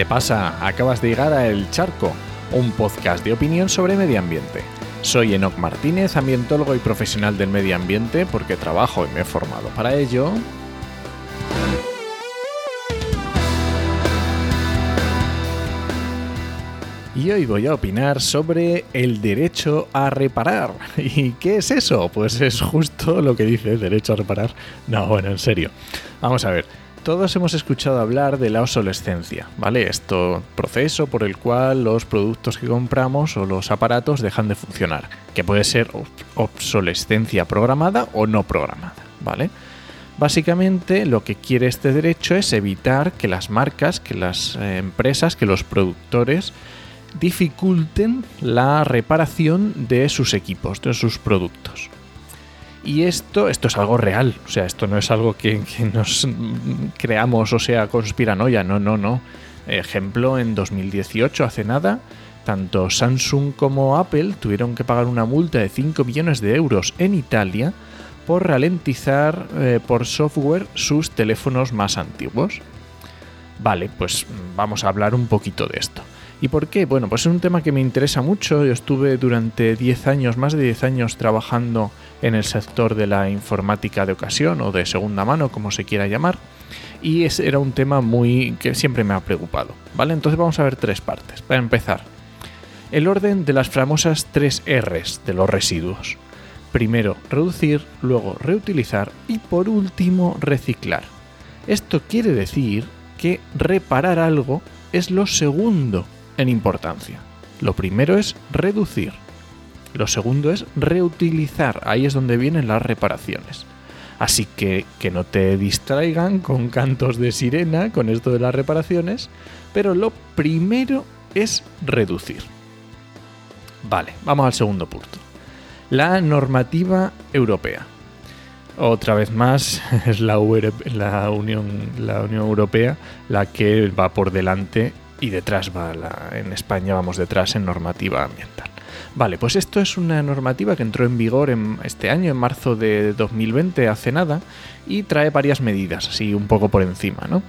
¿Qué pasa? Acabas de llegar a El Charco, un podcast de opinión sobre medio ambiente. Soy Enoc Martínez, ambientólogo y profesional del medio ambiente porque trabajo y me he formado para ello. Y hoy voy a opinar sobre el derecho a reparar. ¿Y qué es eso? Pues es justo lo que dice derecho a reparar. No, bueno, en serio. Vamos a ver. Todos hemos escuchado hablar de la obsolescencia, ¿vale? Esto proceso por el cual los productos que compramos o los aparatos dejan de funcionar, que puede ser obsolescencia programada o no programada, ¿vale? Básicamente lo que quiere este derecho es evitar que las marcas, que las eh, empresas, que los productores dificulten la reparación de sus equipos, de sus productos. Y esto, esto es algo real, o sea, esto no es algo que, nos creamos o sea conspiranoia, no, no, no. Ejemplo, en 2018, hace nada, tanto Samsung como Apple tuvieron que pagar una multa de 5 millones de euros en Italia por ralentizar eh, por software sus teléfonos más antiguos. Vale, pues vamos a hablar un poquito de esto. ¿Y por qué? Bueno, pues es un tema que me interesa mucho. Yo estuve durante 10 años, más de 10 años, trabajando en el sector de la informática de ocasión o de segunda mano, como se quiera llamar. Y ese era un tema muy que siempre me ha preocupado. ¿Vale? Entonces vamos a ver tres partes. Para empezar, el orden de las famosas tres Rs de los residuos. Primero, reducir, luego reutilizar y por último, reciclar. Esto quiere decir que reparar algo es lo segundo en importancia. Lo primero es reducir. Lo segundo es reutilizar. Ahí es donde vienen las reparaciones. Así que que no te distraigan con cantos de sirena con esto de las reparaciones, pero lo primero es reducir. Vale, vamos al segundo punto. La normativa europea. Otra vez más es la, la, Unión, la Unión Europea la que va por delante y detrás va la, en España vamos detrás en normativa ambiental. Vale, pues esto es una normativa que entró en vigor en este año, en marzo de 2020, hace nada, y trae varias medidas, así un poco por encima, ¿no?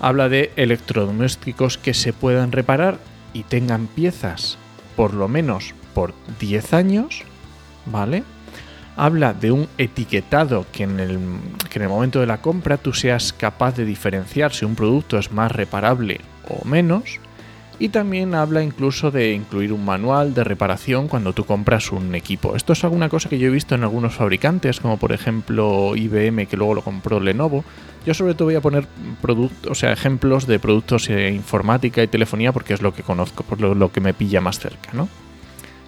Habla de electrodomésticos que se puedan reparar y tengan piezas por lo menos por 10 años, ¿vale? Habla de un etiquetado que en, el, que en el momento de la compra tú seas capaz de diferenciar si un producto es más reparable o menos. Y también habla incluso de incluir un manual de reparación cuando tú compras un equipo. Esto es alguna cosa que yo he visto en algunos fabricantes, como por ejemplo IBM, que luego lo compró Lenovo. Yo sobre todo voy a poner o sea, ejemplos de productos de informática y telefonía porque es lo que conozco, por lo, que me pilla más cerca, ¿no?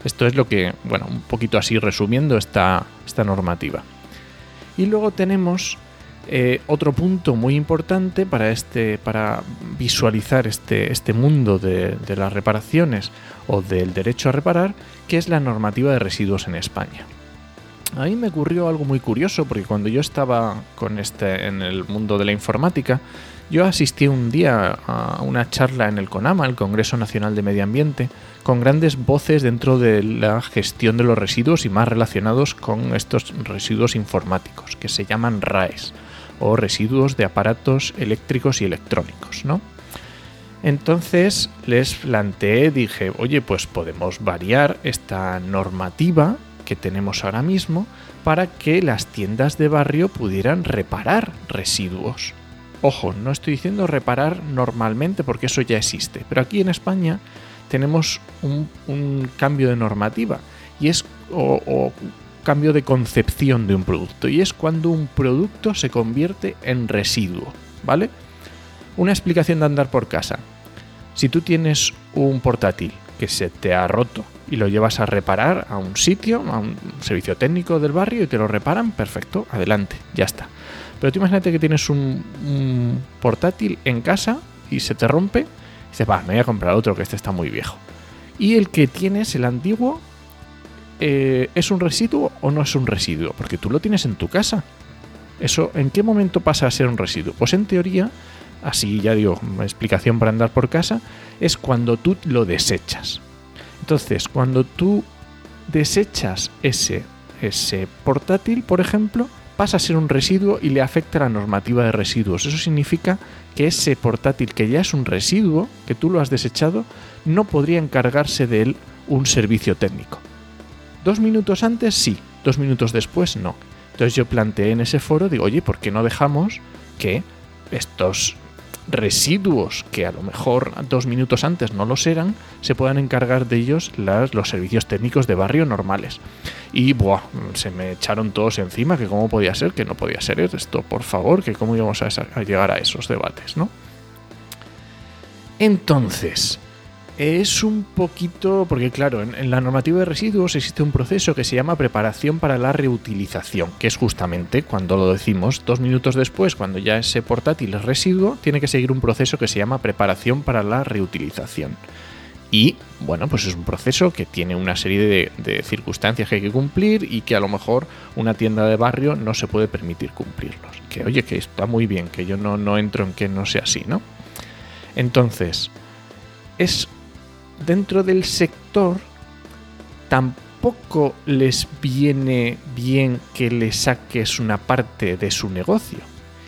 Esto es lo que, bueno, un poquito así resumiendo esta, esta normativa. Y luego tenemos eh, otro punto muy importante para, este, para visualizar este, este mundo de, las reparaciones o del derecho a reparar, que es la normativa de residuos en España. A mí me ocurrió algo muy curioso porque cuando yo estaba con este, en el mundo de la informática, yo asistí un día a una charla en el CONAMA, el Congreso Nacional de Medio Ambiente, con grandes voces dentro de la gestión de los residuos y más relacionados con estos residuos informáticos, que se llaman RAES, o residuos de aparatos eléctricos y electrónicos, ¿no? Entonces les planteé, dije, oye, pues podemos variar esta normativa que tenemos ahora mismo para que las tiendas de barrio pudieran reparar residuos. Ojo, no estoy diciendo reparar normalmente porque eso ya existe, pero aquí en España tenemos un, cambio de normativa y es o, cambio de concepción de un producto y es cuando un producto se convierte en residuo, ¿vale? Una explicación de andar por casa. Si tú tienes un portátil que se te ha roto y lo llevas a reparar a un sitio, a un servicio técnico del barrio y te lo reparan, perfecto, adelante, ya está. Pero tú imagínate que tienes un, portátil en casa y se te rompe, y dices, va, me voy a comprar otro que este está muy viejo. Y el que tienes, el antiguo, eh, ¿es un residuo o no es un residuo? Porque tú lo tienes en tu casa. ¿Eso en qué momento pasa a ser un residuo? Pues en teoría, así ya digo, explicación para andar por casa, es cuando tú lo desechas. Entonces, cuando tú desechas ese, ese portátil, por ejemplo, pasa a ser un residuo y le afecta la normativa de residuos. Eso significa que ese portátil que ya es un residuo, que tú lo has desechado, no podría encargarse de él un servicio técnico. Dos minutos antes sí, dos minutos después no. Entonces yo planteé en ese foro, digo, oye, ¿por qué no dejamos que estos residuos que a lo mejor dos minutos antes no los eran, se puedan encargar de ellos los servicios técnicos de barrio normales. Y buah, se me echaron todos encima, que cómo podía ser, que no podía ser esto, por favor, que cómo íbamos a, a llegar a esos debates, ¿no? Entonces, es un poquito, porque claro, en, la normativa de residuos existe un proceso que se llama preparación para la reutilización, que es justamente cuando lo decimos dos minutos después, cuando ya ese portátil es residuo, tiene que seguir un proceso que se llama preparación para la reutilización. Y bueno, pues es un proceso que tiene una serie de, circunstancias que hay que cumplir y que a lo mejor una tienda de barrio no se puede permitir cumplirlos. Que oye, que está muy bien, que yo no, no entro en que no sea así, ¿no? Entonces, es dentro del sector tampoco les viene bien que le saques una parte de su negocio.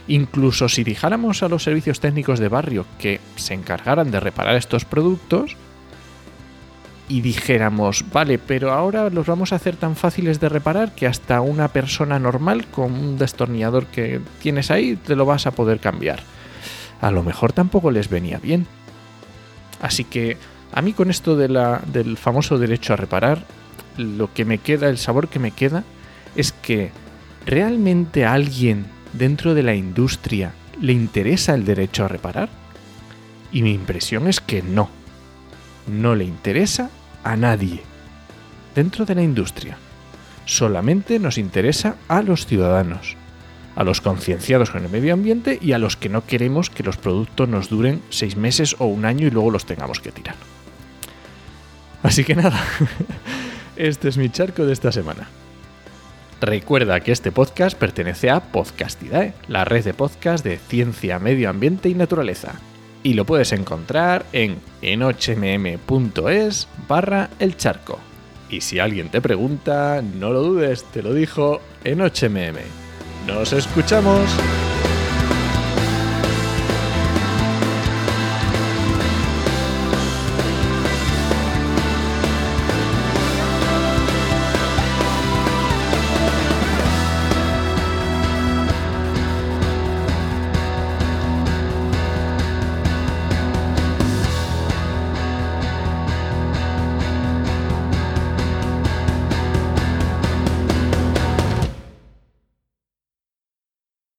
Incluso si dijéramos a los servicios técnicos de barrio que se encargaran de reparar estos productos y dijéramos, vale, pero ahora los vamos a hacer tan fáciles de reparar que hasta una persona normal con un destornillador que tienes ahí te lo vas a poder cambiar. A lo mejor tampoco les venía bien. Así que a mí con esto del famoso derecho a reparar, lo que me queda, el sabor que me queda, es que realmente a alguien dentro de la industria le interesa el derecho a reparar. Y mi impresión es que no. No le interesa a nadie. Dentro de la industria. Solamente nos interesa a los ciudadanos, a los concienciados con el medio ambiente y a los que no queremos que los productos nos duren seis meses o un año y luego los tengamos que tirar. Así que nada, este es mi charco de esta semana. Recuerda que este podcast pertenece a Podcastidae, la red de podcast de ciencia, medio ambiente y naturaleza. Y lo puedes encontrar en enochmm.es barra el charco. Y si alguien te pregunta, no lo dudes, te lo dijo en. ¡Nos escuchamos!